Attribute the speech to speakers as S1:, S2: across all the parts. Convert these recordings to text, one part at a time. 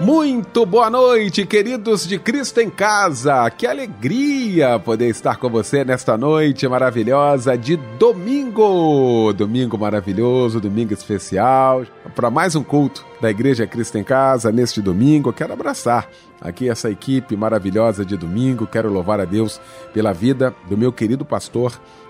S1: Muito boa noite, queridos de Cristo em Casa. Que alegria poder estar com você nesta noite maravilhosa de domingo. Domingo maravilhoso, domingo especial. Para mais um culto da Igreja Cristo em Casa neste domingo, quero abraçar aqui essa equipe maravilhosa de domingo. Quero louvar a Deus pela vida do meu querido pastor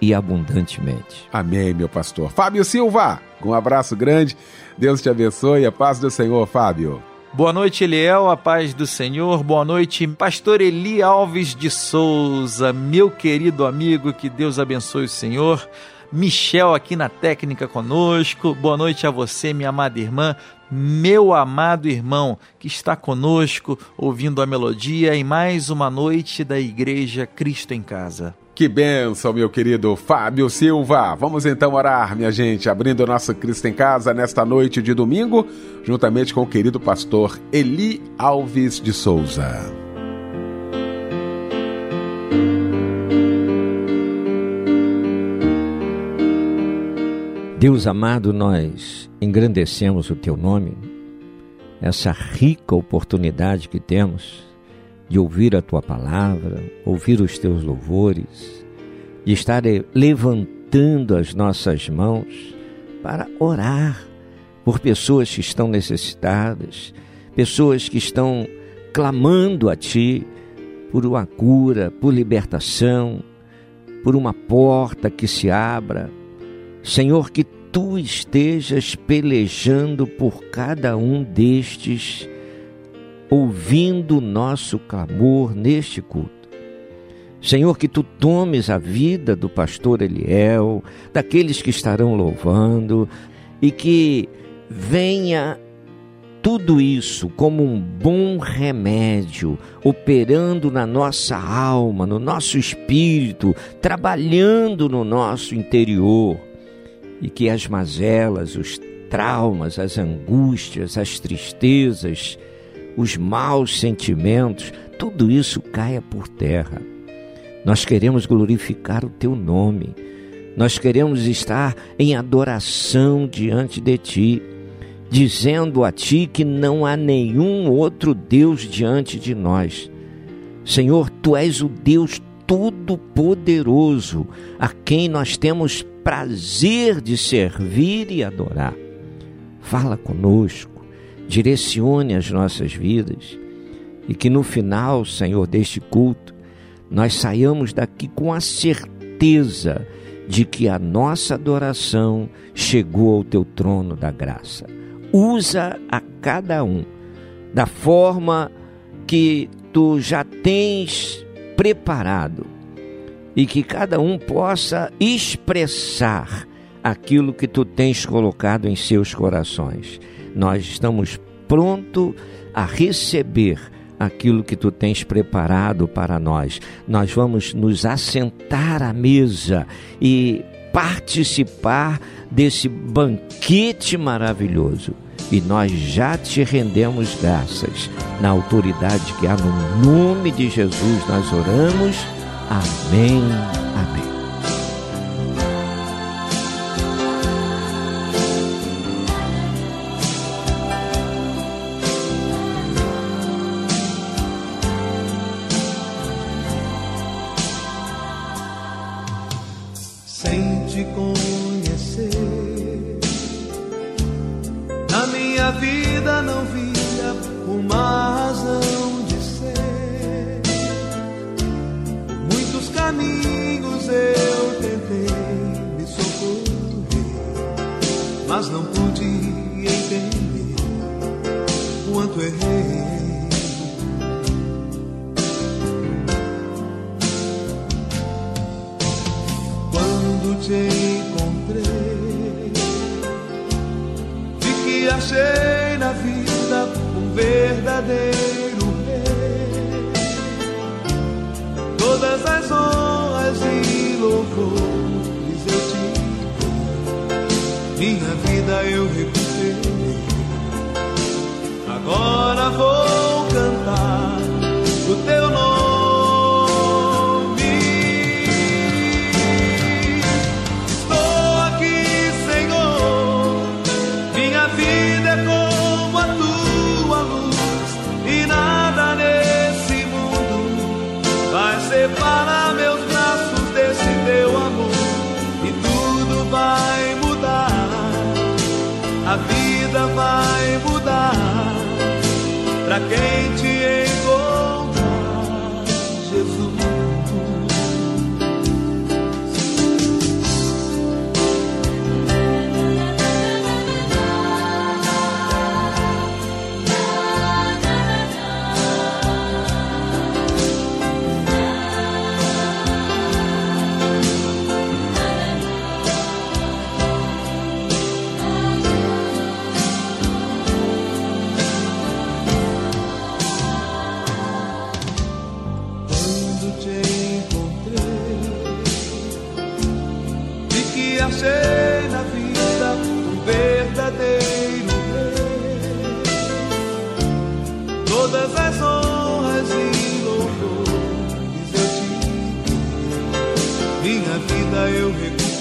S2: e abundantemente.
S1: Amém, meu pastor. Fábio Silva, um abraço grande. Deus te abençoe. A paz do Senhor, Fábio.
S3: Boa noite, Eliel, a paz do Senhor. Boa noite, pastor Eli Alves de Souza, meu querido amigo, que Deus abençoe o Senhor. Michel aqui na técnica conosco. Boa noite a você, minha amada irmã, meu amado irmão que está conosco ouvindo a melodia em mais uma noite da Igreja Cristo em Casa.
S1: Que benção, meu querido Fábio Silva. Vamos então orar, minha gente, abrindo o nosso Cristo em Casa nesta noite de domingo, juntamente com o querido pastor Eli Alves de Souza.
S2: Deus amado, nós engrandecemos o teu nome, essa rica oportunidade que temos de ouvir a tua palavra, ouvir os teus louvores, de estar levantando as nossas mãos para orar por pessoas que estão necessitadas, pessoas que estão clamando a ti por uma cura, por libertação, por uma porta que se abra. Senhor, que tu estejas pelejando por cada um destes, ouvindo o nosso clamor neste culto. Senhor, que tu tomes a vida do pastor Eliel, daqueles que estarão louvando, e que venha tudo isso como um bom remédio, operando na nossa alma, no nosso espírito, trabalhando no nosso interior e que as mazelas, os traumas, as angústias, as tristezas, os maus sentimentos, tudo isso caia por terra. Nós queremos glorificar o teu nome. Nós queremos estar em adoração diante de ti, dizendo a ti que não há nenhum outro Deus diante de nós. Senhor, tu és o Deus todo-poderoso, a quem nós temos prazer de servir e adorar. Fala conosco, direcione as nossas vidas e que no final, Senhor, deste culto, nós saiamos daqui com a certeza de que a nossa adoração chegou ao teu trono da graça. Usa a cada um da forma que tu já tens preparado e que cada um possa expressar aquilo que tu tens colocado em seus corações. Nós estamos prontos a receber aquilo que tu tens preparado para nós. Nós vamos nos assentar à mesa e participar desse banquete maravilhoso. E nós já te rendemos graças. Na autoridade que há no nome de Jesus, nós oramos Amém. Amém.
S4: Te encontrei, vi que achei na vida um verdadeiro rei. Todas as honras e louvores eu te minha vida eu recuperei. Agora vou cantar pra quem minha vida eu recuperei.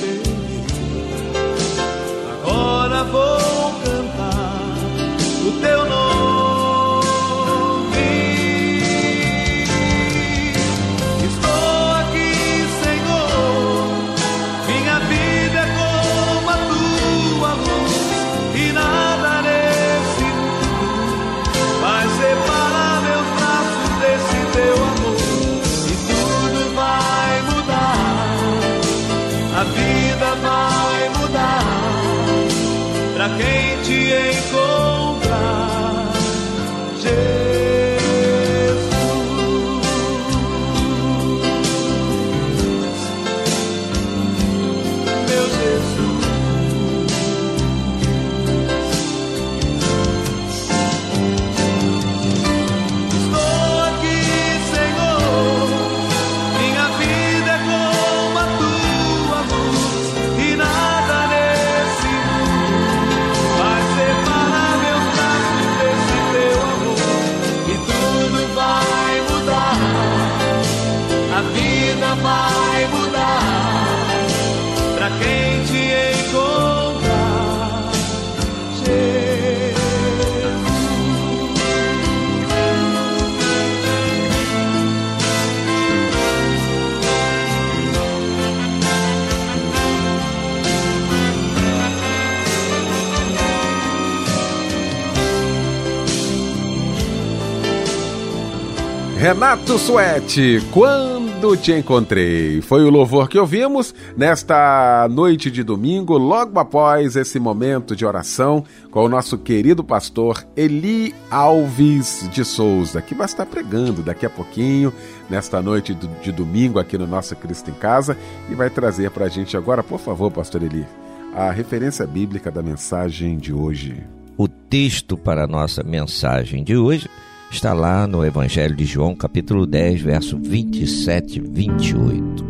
S1: Renato Suete, quando te encontrei. Foi o louvor que ouvimos nesta noite de domingo, logo após esse momento de oração com o nosso querido pastor Eli Alves de Souza, que vai estar pregando daqui a pouquinho, nesta noite de domingo aqui no nosso Cristo em Casa, e vai trazer para a gente agora, por favor, pastor Eli, a referência bíblica da mensagem de hoje.
S2: O texto para a nossa mensagem de hoje está lá no Evangelho de João, capítulo 10, verso 27 e 28.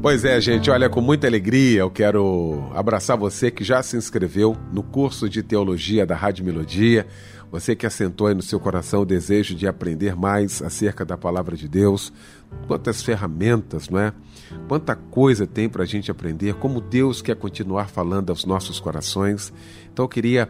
S1: Pois é, gente, olha, com muita alegria eu quero abraçar você que já se inscreveu no curso de teologia da Rádio Melodia, você que assentou aí no seu coração o desejo de aprender mais acerca da palavra de Deus, quantas ferramentas, não é? Quanta coisa tem para a gente aprender, como Deus quer continuar falando aos nossos corações. Então eu queria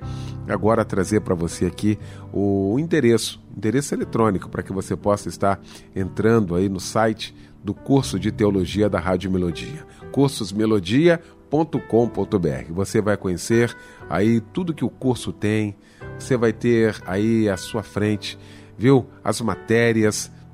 S1: agora trazer para você aqui o endereço, endereço eletrônico, para que você possa estar entrando aí no site do curso de teologia da Rádio Melodia, cursosmelodia.com.br. Você vai conhecer aí tudo que o curso tem, você vai ter aí à sua frente, viu, as matérias,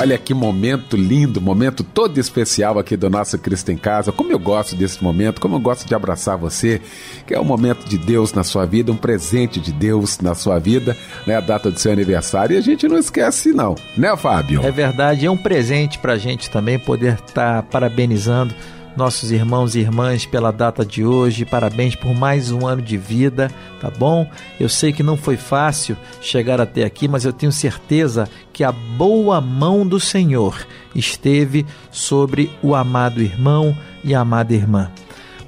S1: Olha que momento lindo, momento todo especial aqui do nosso Cristo em Casa. Como eu gosto desse momento, como eu gosto de abraçar você, que é um momento de Deus na sua vida, um presente de Deus na sua vida, né? A data do seu aniversário. E a gente não esquece, não, né, Fábio?
S3: É verdade, é um presente pra gente também poder estar parabenizando nossos irmãos e irmãs pela data de hoje. Parabéns por mais um ano de vida, tá bom? Eu sei que não foi fácil chegar até aqui, mas eu tenho certeza que a boa mão do Senhor esteve sobre o amado irmão e a amada irmã.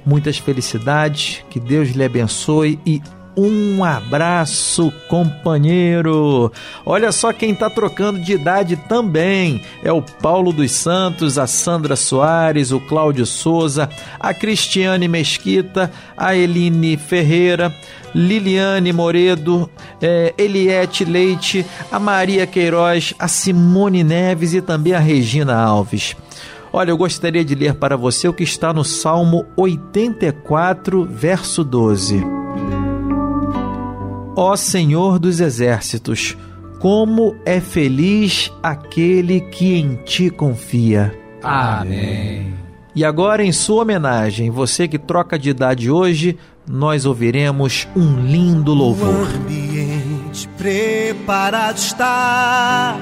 S3: Muitas felicidades, que Deus lhe abençoe e um abraço, companheiro. Olha só quem está trocando de idade também. É o Paulo dos Santos, a Sandra Soares, o Cláudio Souza, a Cristiane Mesquita, a Eline Ferreira, Liliane Moredo, eh, Eliette Leite, a Maria Queiroz, a Simone Neves e também a Regina Alves. Olha, eu gostaria de ler para você o que está no Salmo 84, verso 12. Ó Senhor dos exércitos, como é feliz aquele que em ti confia.
S5: Amém.
S3: E agora, em sua homenagem, você que troca de idade hoje, nós ouviremos um lindo
S6: O
S3: louvor.
S6: ambiente preparado está.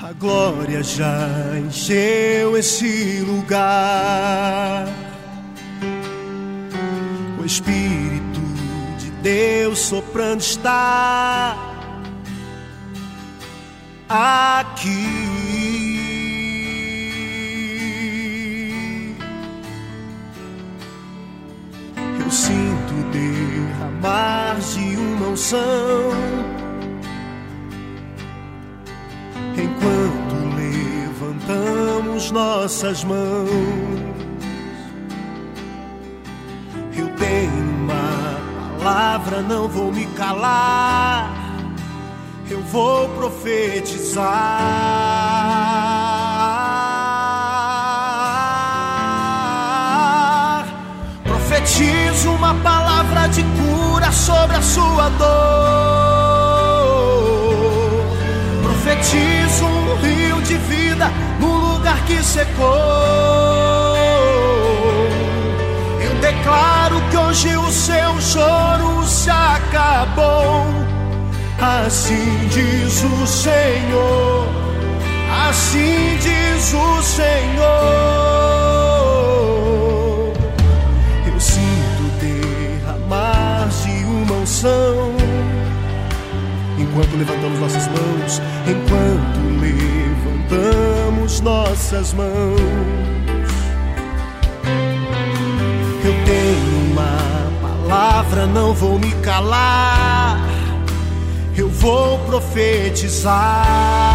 S6: A glória já encheu esse lugar. O Espírito de Deus soprando está aqui. Eu sinto derramar de uma unção enquanto levantamos nossas mãos. Palavra, não vou me calar. Eu vou profetizar. Profetizo uma palavra de cura sobre a sua dor. Profetizo um rio de vida no lugar que secou. Eu declaro hoje o seu choro se acabou. Assim diz o Senhor, assim diz o Senhor. Eu sinto derramar de uma unção. Enquanto levantamos nossas mãos, enquanto levantamos nossas mãos. Palavra, não vou me calar. Eu vou profetizar.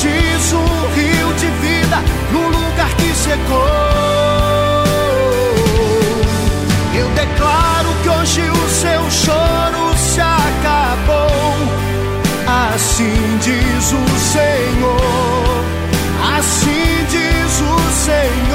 S6: Profetizo um rio de vida no lugar que secou. Eu declaro que hoje o seu choro se acabou. Assim diz o Senhor, assim diz o Senhor.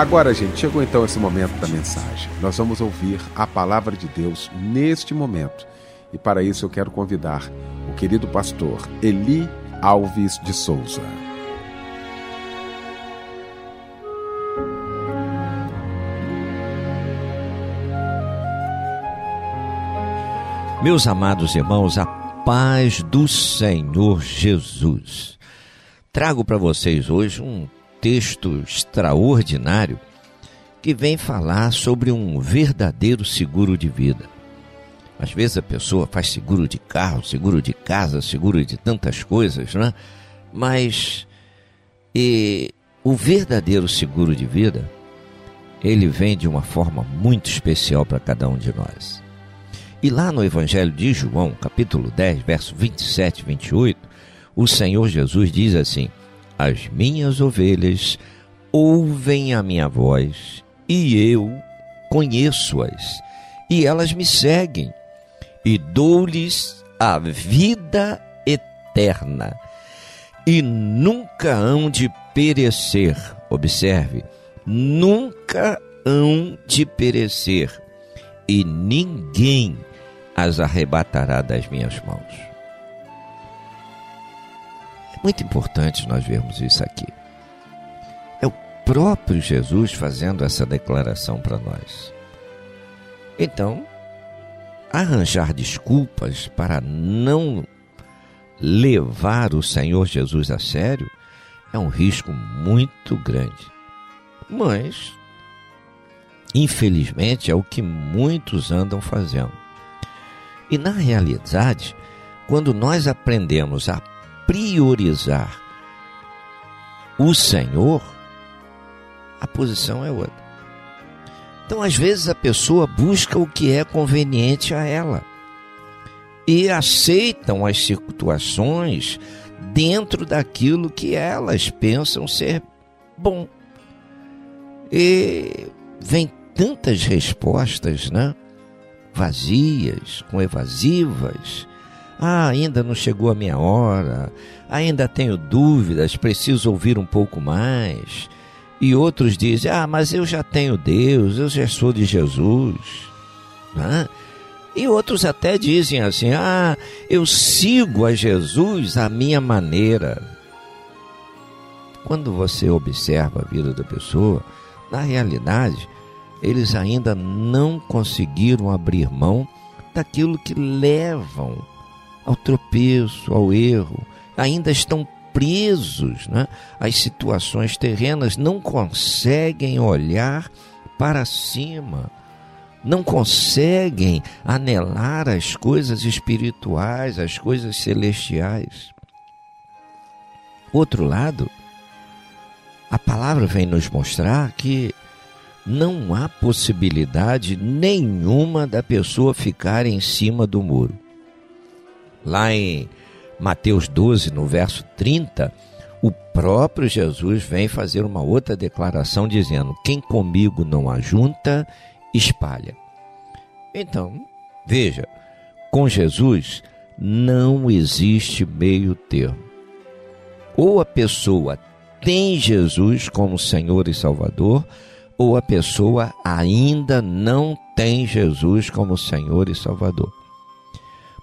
S1: Agora, gente, chegou então esse momento da mensagem. Nós vamos ouvir a palavra de Deus neste momento. E para isso eu quero convidar o querido pastor Eli Alves de Souza.
S2: Meus amados irmãos, a paz do Senhor Jesus. Trago para vocês hoje um texto extraordinário que vem falar sobre um verdadeiro seguro de vida. Às vezes a pessoa faz seguro de carro, seguro de casa, seguro de tantas coisas, né? Mas e, o verdadeiro seguro de vida, ele vem de uma forma muito especial para cada um de nós. E lá no Evangelho de João, capítulo 10, verso 27 e 28, o Senhor Jesus diz assim: As minhas ovelhas ouvem a minha voz, e eu conheço-as, e elas me seguem, e dou-lhes a vida eterna, e nunca hão de perecer. Observe, nunca hão de perecer, e ninguém as arrebatará das minhas mãos. Muito importante nós vermos isso aqui. É o próprio Jesus fazendo essa declaração para nós. Então, arranjar desculpas para não levar o Senhor Jesus a sério é um risco muito grande. Mas, infelizmente, é o que muitos andam fazendo. E na realidade, quando nós aprendemos a priorizar o Senhor, a posição é outra. Então, às vezes, a pessoa busca o que é conveniente a ela e aceitam as situações dentro daquilo que elas pensam ser bom. E vem tantas respostas, né? Vazias, com evasivas. Ah, ainda não chegou a minha hora. Ainda tenho dúvidas, preciso ouvir um pouco mais. E outros dizem: Ah, mas eu já tenho Deus, eu já sou de Jesus. Né? E outros até dizem assim: Ah, eu sigo a Jesus à minha maneira. Quando você observa a vida da pessoa, na realidade, eles ainda não conseguiram abrir mão daquilo que levam ao tropeço, ao erro, ainda estão presos né, às situações terrenas, não conseguem olhar para cima, não conseguem anelar as coisas espirituais, as coisas celestiais. Outro lado, a palavra vem nos mostrar que não há possibilidade nenhuma da pessoa ficar em cima do muro. Lá em Mateus 12, no verso 30, o próprio Jesus vem fazer uma outra declaração dizendo: Quem comigo não ajunta, espalha. Então, veja, com Jesus não existe meio termo. Ou a pessoa tem Jesus como Senhor e Salvador, ou a pessoa ainda não tem Jesus como Senhor e Salvador.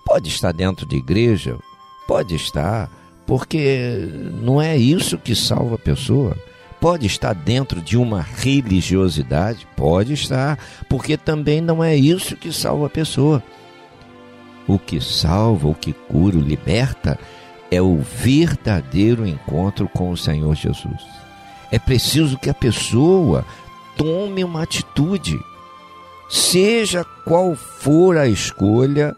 S2: Pode estar dentro de igreja, pode estar, porque não é isso que salva a pessoa. Pode estar dentro de uma religiosidade, pode estar, porque também não é isso que salva a pessoa. O que salva, o que cura, o liberta é o verdadeiro encontro com o Senhor Jesus. É preciso que a pessoa tome uma atitude. Seja qual for a escolha,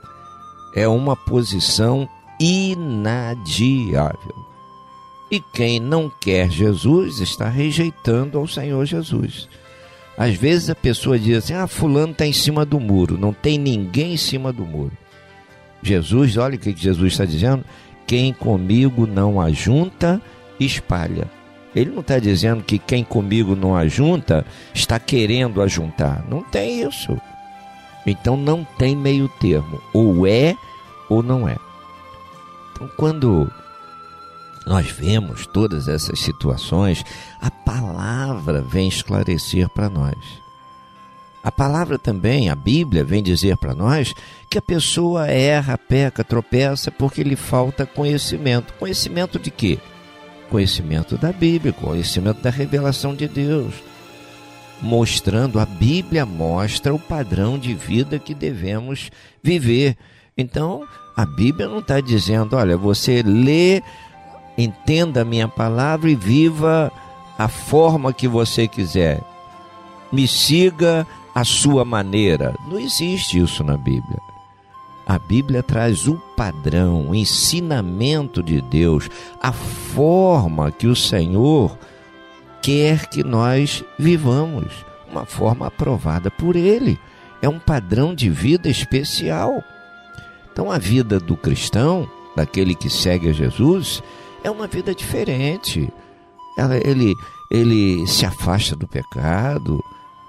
S2: é uma posição inadiável. E quem não quer Jesus está rejeitando ao Senhor Jesus. Às vezes a pessoa diz assim: ah, Fulano está em cima do muro. Não tem ninguém em cima do muro. Jesus, olha o que Jesus está dizendo: quem comigo não ajunta, espalha. Ele não está dizendo que quem comigo não ajunta está querendo ajuntar. Não tem isso. Então não tem meio termo. Ou é ou não é. Então quando nós vemos todas essas situações, a palavra vem esclarecer para nós. A palavra também, a Bíblia, vem dizer para nós que a pessoa erra, peca, tropeça porque lhe falta conhecimento. Conhecimento de quê? Conhecimento da Bíblia, conhecimento da revelação de Deus. Mostrando, a Bíblia mostra o padrão de vida que devemos viver. Então, a Bíblia não está dizendo, olha, você lê, entenda a minha palavra e viva a forma que você quiser. Me siga a sua maneira. Não existe isso na Bíblia. A Bíblia traz o padrão, o ensinamento de Deus, a forma que o Senhor quer que nós vivamos, uma forma aprovada por Ele. É um padrão de vida especial. Então, a vida do cristão, daquele que segue a Jesus, é uma vida diferente. Ele, ele se afasta do pecado,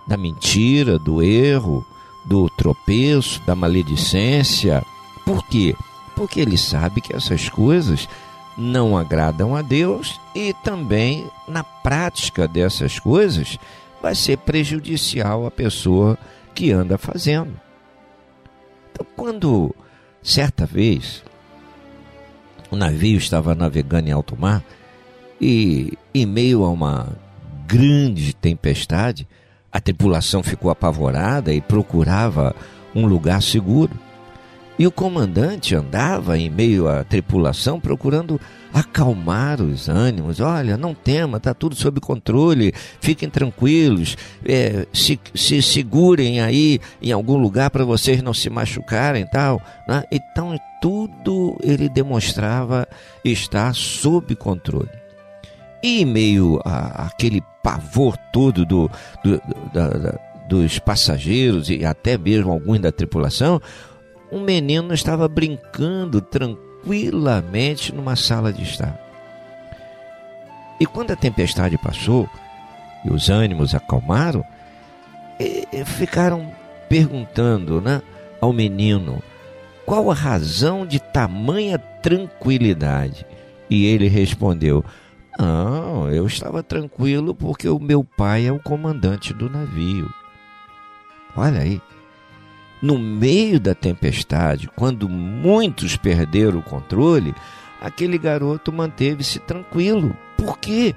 S2: da mentira, do erro, do tropeço, da maledicência. Por quê? Porque ele sabe que essas coisas não agradam a Deus e também na prática dessas coisas vai ser prejudicial à pessoa que anda fazendo. Então, quando certa vez o navio estava navegando em alto mar e, em meio a uma grande tempestade, a tripulação ficou apavorada e procurava um lugar seguro. E o comandante andava em meio à tripulação procurando acalmar os ânimos. Olha, não tema, está tudo sob controle, fiquem tranquilos, é, se, se segurem aí em algum lugar para vocês não se machucarem tal. Né? Então, tudo ele demonstrava estar sob controle. E em meio àquele pavor todo do, do da, da, dos passageiros e até mesmo alguns da tripulação, um menino estava brincando tranquilamente numa sala de estar. E quando a tempestade passou e os ânimos acalmaram, ficaram perguntando né, ao menino qual a razão de tamanha tranquilidade. E ele respondeu: não, eu estava tranquilo porque o meu pai é o comandante do navio. Olha aí. No meio da tempestade, quando muitos perderam o controle, aquele garoto manteve-se tranquilo. Por quê?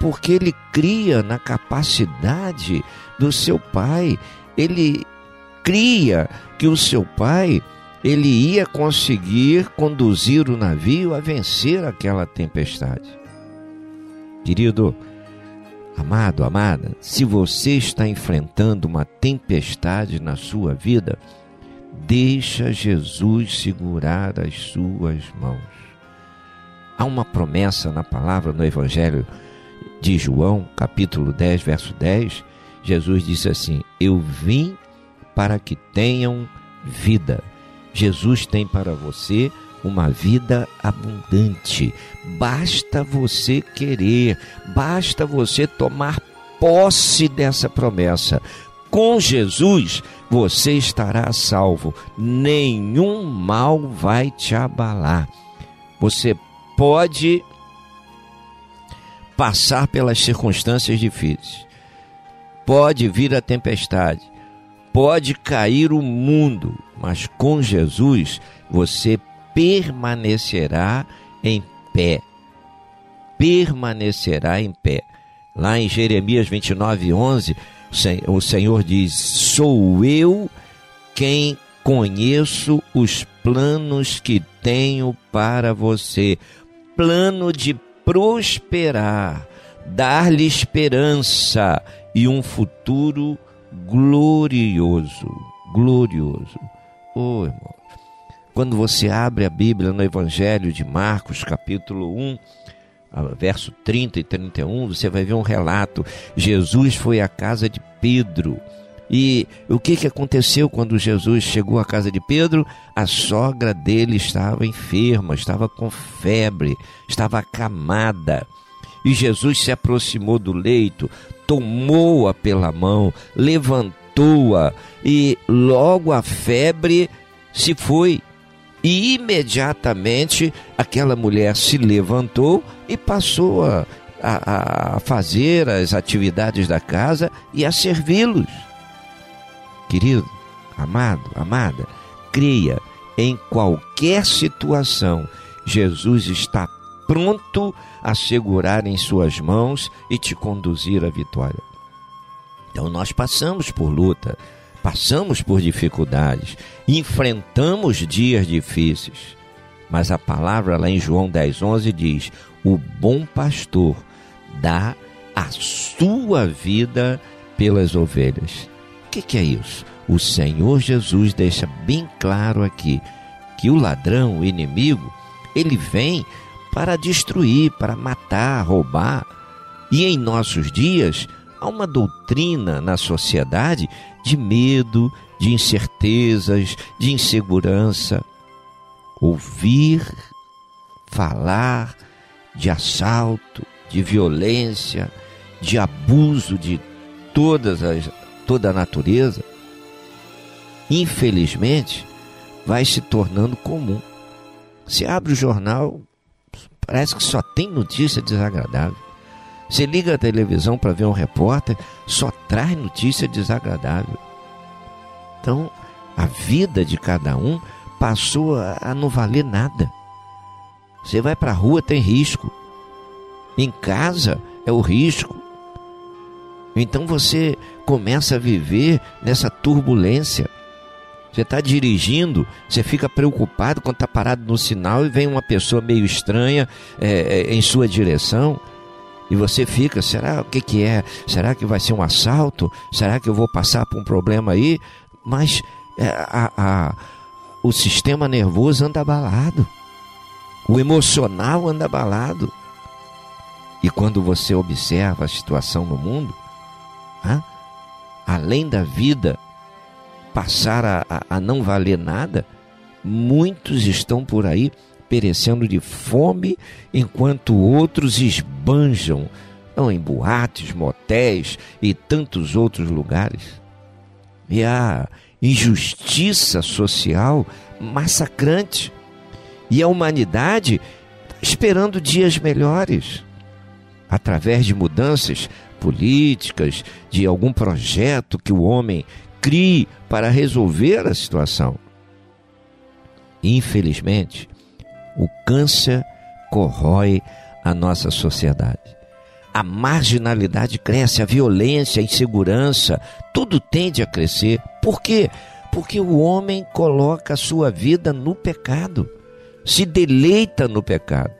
S2: Porque ele cria na capacidade do seu pai. Ele cria que o seu pai ele ia conseguir conduzir o navio a vencer aquela tempestade. Querido, amado, amada, se você está enfrentando uma tempestade na sua vida, deixa Jesus segurar as suas mãos. Há uma promessa na palavra no Evangelho de João, capítulo 10, verso 10. Jesus disse assim: Eu vim para que tenham vida. Jesus tem para você uma vida abundante. Basta você querer, basta você tomar posse dessa promessa. Com Jesus você estará salvo, nenhum mal vai te abalar. Você pode passar pelas circunstâncias difíceis, pode vir a tempestade, pode cair o mundo, mas com Jesus você permanecerá em pé. Permanecerá em pé. Lá em Jeremias 29, 11, o Senhor diz: Sou eu quem conheço os planos que tenho para você plano de prosperar, dar-lhe esperança e um futuro glorioso. Glorioso. Oh, irmão. Quando você abre a Bíblia no Evangelho de Marcos, capítulo 1, verso 30 e 31, você vai ver um relato. Jesus foi à casa de Pedro. E o que, que aconteceu quando Jesus chegou à casa de Pedro? A sogra dele estava enferma, estava com febre, estava acamada. E Jesus se aproximou do leito, tomou-a pela mão, levantou-a e logo a febre se foi. E imediatamente aquela mulher se levantou e passou a, a, a fazer as atividades da casa e a servi-los. Querido, amado, amada, creia em qualquer situação, Jesus está pronto a segurar em suas mãos e te conduzir à vitória. Então nós passamos por luta, passamos por dificuldades, enfrentamos dias difíceis. Mas a palavra lá em João 10:11 diz: "O bom pastor dá a sua vida pelas ovelhas". O que, que é isso? O Senhor Jesus deixa bem claro aqui que o ladrão, o inimigo, ele vem para destruir, para matar, roubar. E em nossos dias há uma doutrina na sociedade de medo, de incertezas, de insegurança. Ouvir falar de assalto, de violência, de abuso de todas as, toda a natureza, infelizmente, vai se tornando comum. Se abre o jornal, parece que só tem notícia desagradável. Você liga a televisão para ver um repórter, só traz notícia desagradável. Então, a vida de cada um passou a não valer nada. Você vai para a rua, tem risco. Em casa é o risco. Então você começa a viver nessa turbulência. Você está dirigindo, você fica preocupado quando está parado no sinal e vem uma pessoa meio estranha é, é, em sua direção. E você fica, será o que, que é? Será que vai ser um assalto? Será que eu vou passar por um problema aí? Mas é, a, a, o sistema nervoso anda abalado. O emocional anda abalado. E quando você observa a situação no mundo, além da vida passar a, a, a não valer nada, muitos estão por aí perecendo de fome, enquanto outros esbanjam não, em boates, motéis e tantos outros lugares. E a injustiça social massacrante. E a humanidade esperando dias melhores, através de mudanças políticas, de algum projeto que o homem crie para resolver a situação. Infelizmente, o câncer corrói a nossa sociedade. A marginalidade cresce, a violência, a insegurança, tudo tende a crescer. Por quê? Porque o homem coloca a sua vida no pecado, se deleita no pecado.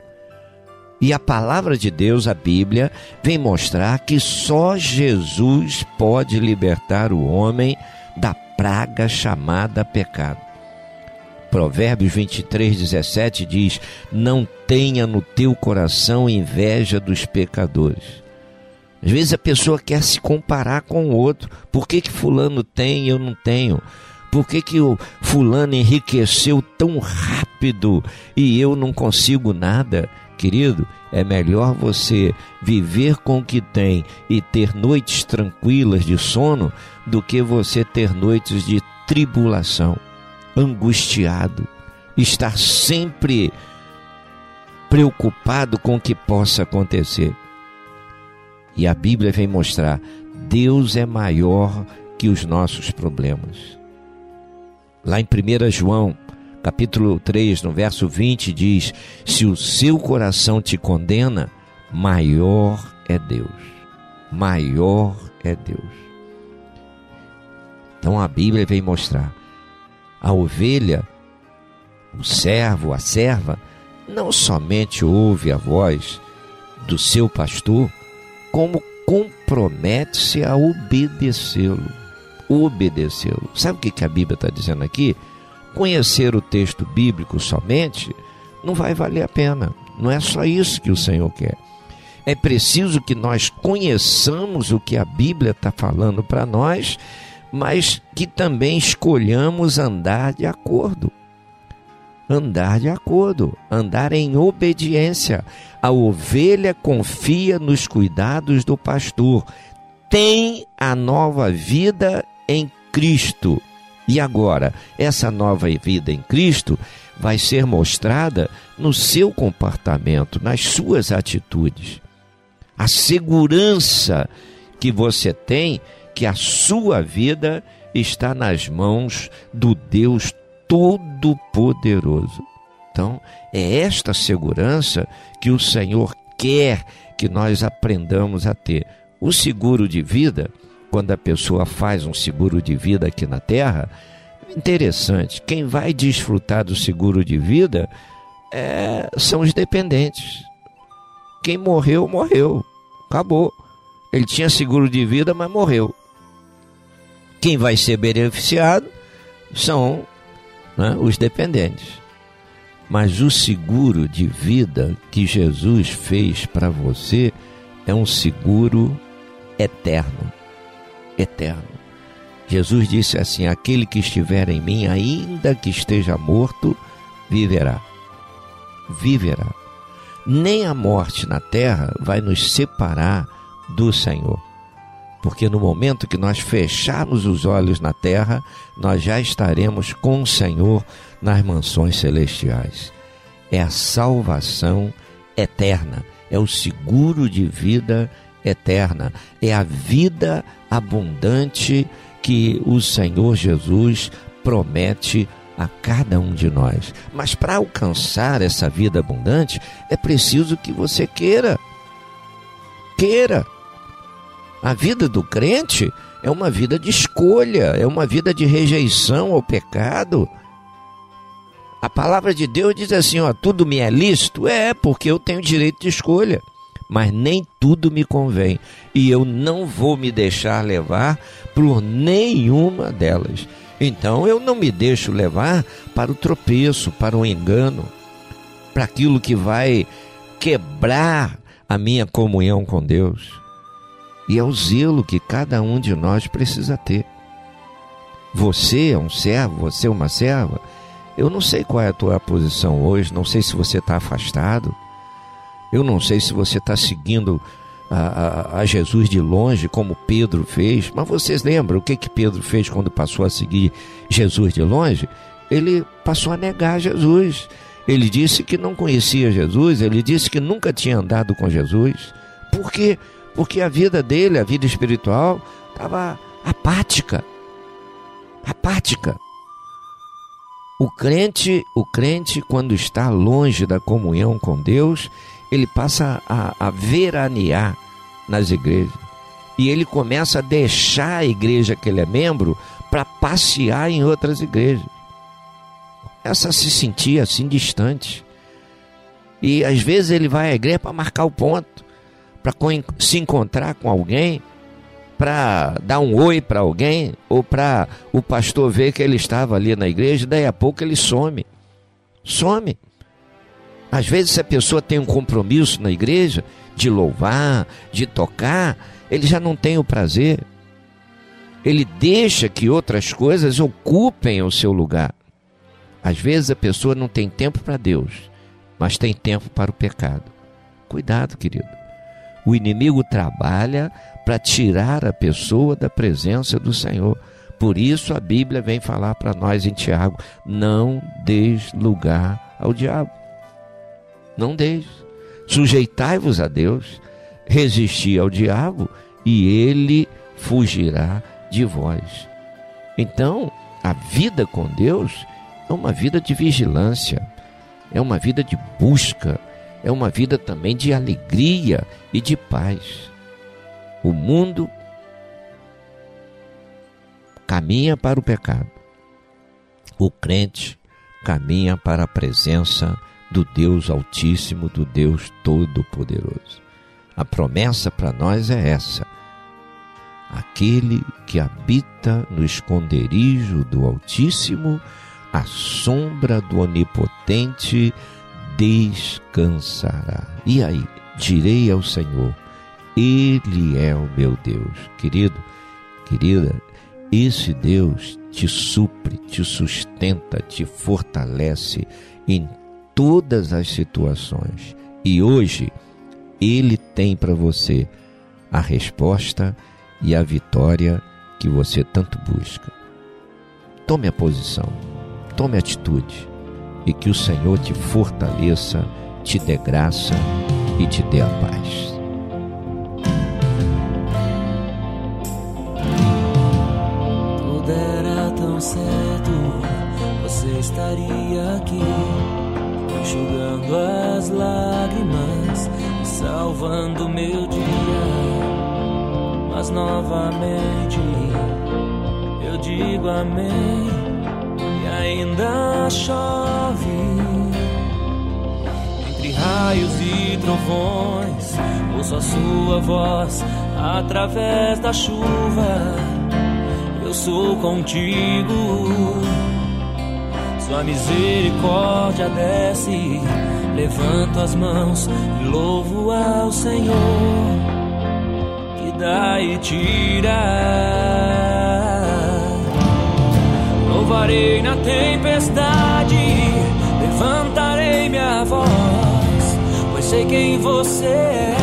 S2: E a palavra de Deus, a Bíblia, vem mostrar que só Jesus pode libertar o homem da praga chamada pecado. Provérbios 23, 17 diz: Não tenha no teu coração inveja dos pecadores. Às vezes a pessoa quer se comparar com o outro. Por que, que fulano tem e eu não tenho? Por que, que o fulano enriqueceu tão rápido e eu não consigo nada? Querido, é melhor você viver com o que tem e ter noites tranquilas de sono do que você ter noites de tribulação, angustiado, estar sempre preocupado com o que possa acontecer. E a Bíblia vem mostrar: Deus é maior que os nossos problemas. Lá em 1 João capítulo 3, no verso 20, diz: Se o seu coração te condena, maior é Deus. Maior é Deus. Então a Bíblia vem mostrar: a ovelha, o servo, a serva, não somente ouve a voz do seu pastor, como compromete-se a obedecê-lo. Obedecê-lo. Sabe o que a Bíblia está dizendo aqui? conhecer o texto bíblico somente não vai valer a pena. Não é só isso que o Senhor quer. É preciso que nós conheçamos o que a Bíblia está falando para nós, mas que também escolhamos andar de acordo. Andar de acordo, andar em obediência. A ovelha confia nos cuidados do pastor, tem a nova vida em Cristo. E agora, essa nova vida em Cristo vai ser mostrada no seu comportamento, nas suas atitudes a segurança que você tem que a sua vida está nas mãos do Deus Todo-Poderoso. Então, é esta segurança que o Senhor quer que nós aprendamos a ter. O seguro de vida, quando a pessoa faz um seguro de vida aqui na Terra, interessante. Quem vai desfrutar do seguro de vida é, são os dependentes. Quem morreu, morreu. Acabou. Ele tinha seguro de vida, mas morreu. Quem vai ser beneficiado são né, os dependentes. Mas o seguro de vida que Jesus fez para você é um seguro eterno. Eterno. Jesus disse assim: Aquele que estiver em mim, ainda que esteja morto, viverá. Viverá nem a morte na terra vai nos separar do Senhor. Porque no momento que nós fecharmos os olhos na terra, nós já estaremos com o Senhor nas mansões celestiais. É a salvação eterna, é o seguro de vida eterna, é a vida abundante que o Senhor Jesus promete a cada um de nós. Mas para alcançar essa vida abundante, é preciso que você queira. Queira. A vida do crente é uma vida de escolha, é uma vida de rejeição ao pecado. A palavra de Deus diz assim: ó, tudo me é lícito? É, porque eu tenho direito de escolha. Mas nem tudo me convém. E eu não vou me deixar levar por nenhuma delas. Então eu não me deixo levar para o tropeço, para o engano, para aquilo que vai quebrar a minha comunhão com Deus. E é o zelo que cada um de nós precisa ter. Você é um servo, você é uma serva. Eu não sei qual é a tua posição hoje, não sei se você está afastado, eu não sei se você está seguindo a, a, Jesus de longe, como Pedro fez. Mas vocês lembram o que, que Pedro fez quando passou a seguir Jesus de longe? Ele passou a negar Jesus. Ele disse que não conhecia Jesus, ele disse que nunca tinha andado com Jesus. Por quê? A vida dele, a vida espiritual, estava apática. Apática. O crente, o crente, quando está longe da comunhão com Deus, ele passa a, a veranear nas igrejas. E ele começa a deixar a igreja que ele é membro para passear em outras igrejas. Essa se sentia assim distante. E às vezes ele vai à igreja para marcar o ponto, para se encontrar com alguém, para dar um oi para alguém, ou para o pastor ver que ele estava ali na igreja, daí a pouco ele some. Some. Às vezes, se a pessoa tem um compromisso na igreja de louvar, de tocar, ele já não tem o prazer. Ele deixa que outras coisas ocupem o seu lugar. Às vezes a pessoa não tem tempo para Deus, mas tem tempo para o pecado. Cuidado, querido. O inimigo trabalha para tirar a pessoa da presença do Senhor. Por isso a Bíblia vem falar para nós em Tiago: não deis lugar ao diabo. Não deixe. Sujeitai-vos a Deus, resisti ao diabo e ele fugirá de vós. Então, a vida com Deus é uma vida de vigilância, é uma vida de busca, é uma vida também de alegria e de paz. O mundo caminha para o pecado. O crente caminha para a presença do Deus Altíssimo, do Deus Todo-Poderoso. A promessa para nós é essa: aquele que habita no esconderijo do Altíssimo, à sombra do Onipotente, descansará. E aí, direi ao Senhor: Ele é o meu Deus. Querido, querida, esse Deus te supre, te sustenta, te fortalece em todas as situações. E hoje, Ele tem para você a resposta e a vitória que você tanto busca. Tome a posição, tome atitude e que o Senhor te fortaleça, te dê graça e te dê a paz.
S5: Tudo era tão certo, você estaria aqui, enxugando as lágrimas, salvando meu dia. Mas novamente eu digo amém, e ainda chove entre raios e trovões, ouço a sua voz através da chuva. Eu sou contigo, sua misericórdia desce. Levanto as mãos e louvo ao Senhor, que dá e tira. Louvarei na tempestade, sei quem você é.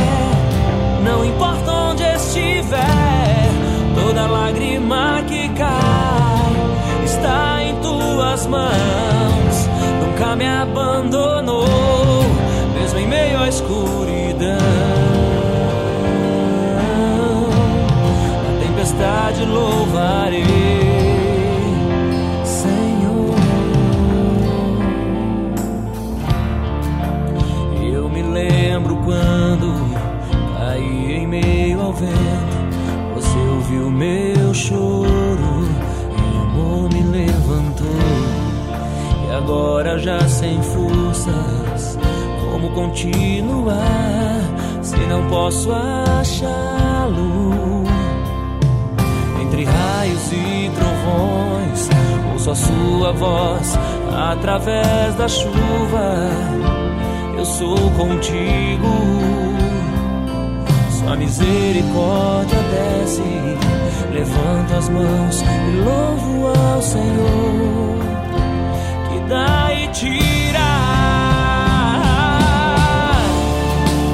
S5: Não importa onde estiver, toda lágrima que cai está em tuas mãos. Nunca me abandonou, mesmo em meio à escuridão. Na tempestade louvarei, agora já sem forças, como continuar se não posso achá-lo? Entre raios e trovões, ouço a sua voz através da chuva. Eu sou contigo. Sua misericórdia desce, levanto as mãos e louvo ao Senhor, que dá e tira.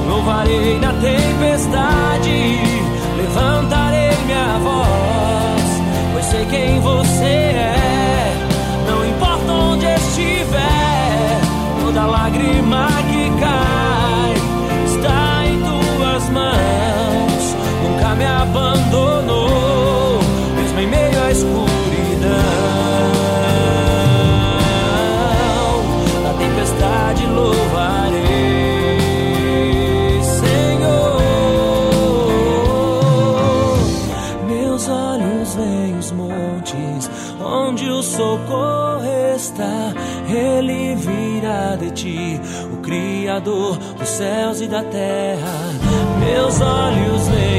S5: Louvarei na tempestade, levantarei minha voz, pois sei quem você é. Não importa onde estiver, toda lágrima que cai está em tuas mãos. Nunca me abandonou, Criador dos céus e da terra. Meus olhos veem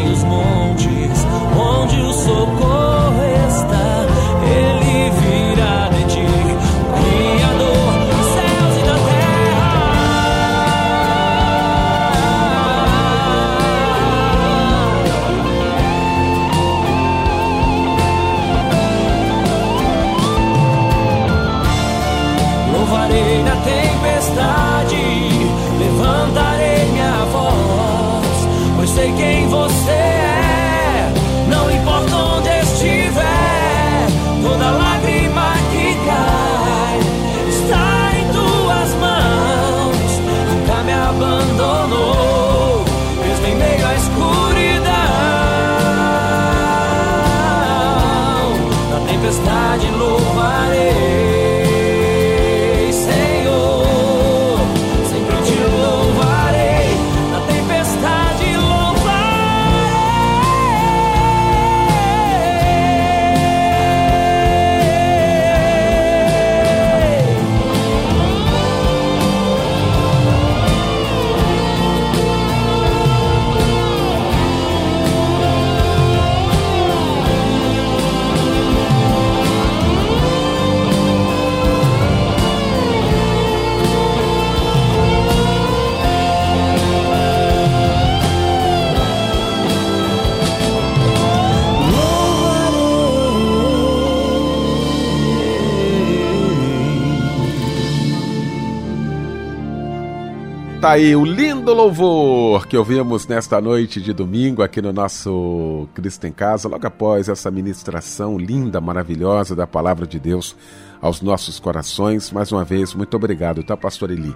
S1: Tá aí o lindo louvor que ouvimos nesta noite de domingo aqui no nosso Cristo em Casa, logo após essa ministração linda, maravilhosa da palavra de Deus aos nossos corações. Mais uma vez, muito obrigado, tá, Pastor Eli?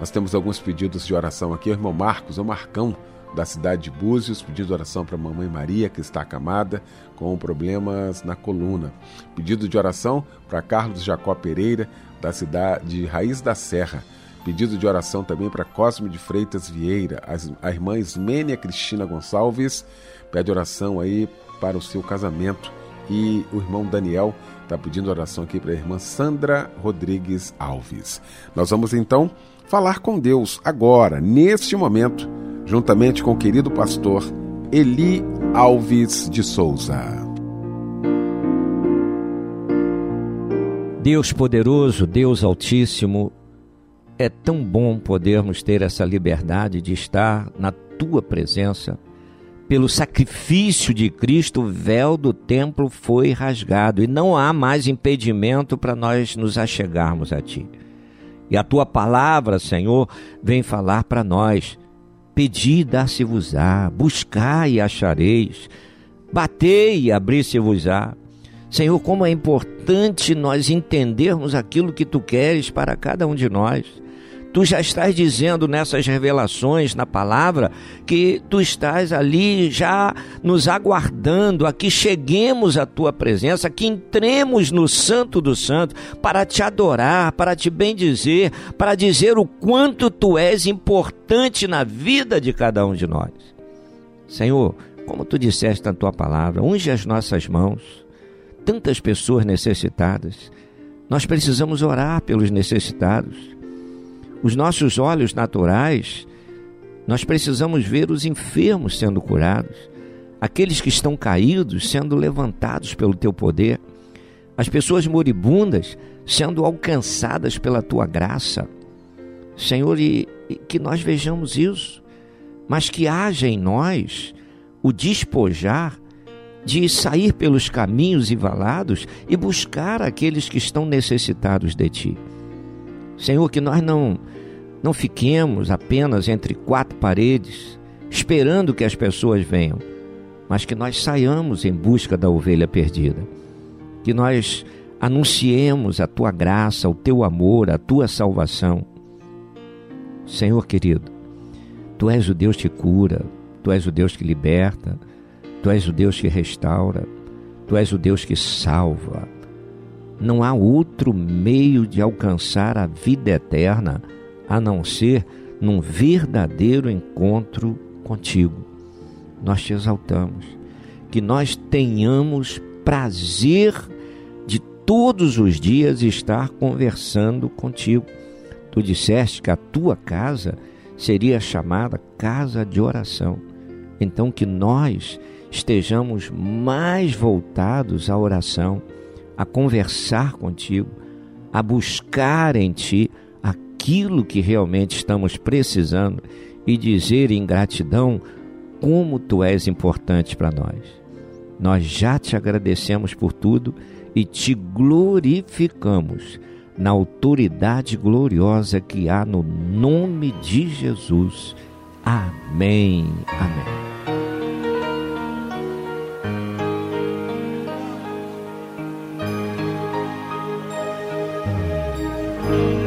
S1: Nós temos alguns pedidos de oração aqui, o irmão Marcos, o Marcão, da cidade de Búzios, pedido de oração para a mamãe Maria, que está acamada com problemas na coluna. Pedido de oração para Carlos Jacó Pereira, da cidade de Raiz da Serra. Pedido de oração também para Cosme de Freitas Vieira, a irmã Ismênia Cristina Gonçalves, pede oração aí para o seu casamento. E o irmão Daniel está pedindo oração aqui para a irmã Sandra Rodrigues Alves. Nós vamos então falar com Deus agora, neste momento, juntamente com o querido pastor Eli Alves de Souza.
S2: Deus poderoso, Deus altíssimo, é tão bom podermos ter essa liberdade de estar na tua presença. Pelo sacrifício de Cristo, o véu do templo foi rasgado e não há mais impedimento para nós nos achegarmos a ti. E a tua palavra, Senhor, vem falar para nós: pedi e dar-se-vos-á, buscai e achareis, batei e abrir-se-vos-á. Senhor, como é importante nós entendermos aquilo que tu queres para cada um de nós. Tu já estás dizendo nessas revelações na palavra que tu estás ali já nos aguardando a que cheguemos à tua presença, que entremos no Santo do Santo para te adorar, para te bendizer, para dizer o quanto tu és importante na vida de cada um de nós. Senhor, como tu disseste na tua palavra, unge as nossas mãos, tantas pessoas necessitadas. Nós precisamos orar pelos necessitados os nossos olhos naturais, nós precisamos ver os enfermos sendo curados, aqueles que estão caídos sendo levantados pelo teu poder, as pessoas moribundas sendo alcançadas pela tua graça. Senhor, e, e que nós vejamos isso, mas que haja em nós o despojar de sair pelos caminhos e valados e buscar aqueles que estão necessitados de ti. Senhor, que nós não não fiquemos apenas entre quatro paredes, esperando que as pessoas venham, mas que nós saiamos em busca da ovelha perdida. Que nós anunciemos a tua graça, o teu amor, a tua salvação. Senhor querido, tu és o Deus que cura, tu és o Deus que liberta, tu és o Deus que restaura, tu és o Deus que salva. Não há outro meio de alcançar a vida eterna a não ser num verdadeiro encontro contigo. Nós te exaltamos, que nós tenhamos prazer de todos os dias estar conversando contigo. Tu disseste que a tua casa seria chamada casa de oração. Então que nós estejamos mais voltados à oração, a conversar contigo, a buscar em ti aquilo que realmente estamos precisando e dizer em gratidão como tu és importante para nós. Nós já te agradecemos por tudo e te glorificamos na autoridade gloriosa que há no nome de Jesus. Amém. Amém.
S6: que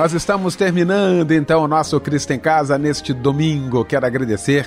S1: nós estamos terminando então o nosso Cristo em Casa neste domingo. Quero agradecer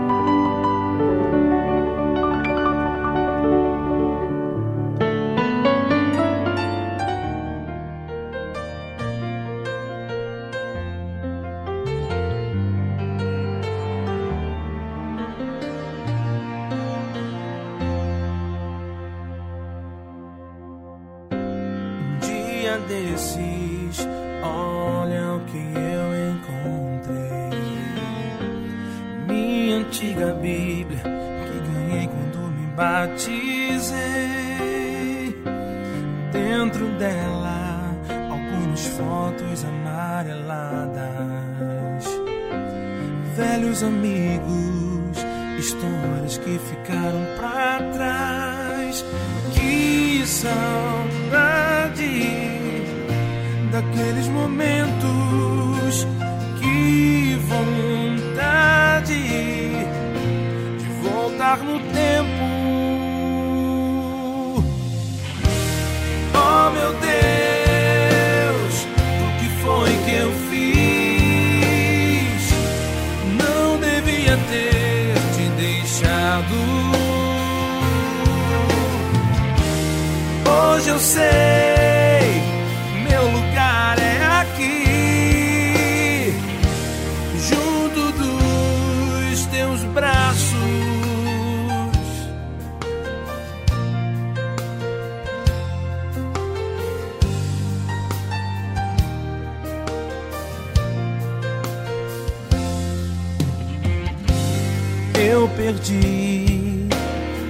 S4: perdi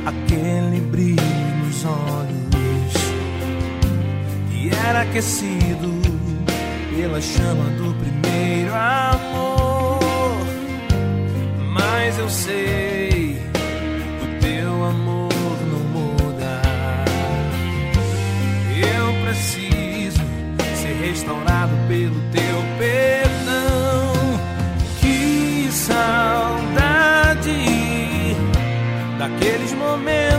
S4: aquele brilho nos olhos que era aquecido pela chama do primeiro amor. Mas eu sei, o teu amor não muda. Eu preciso ser restaurado pelo teu perdão. woman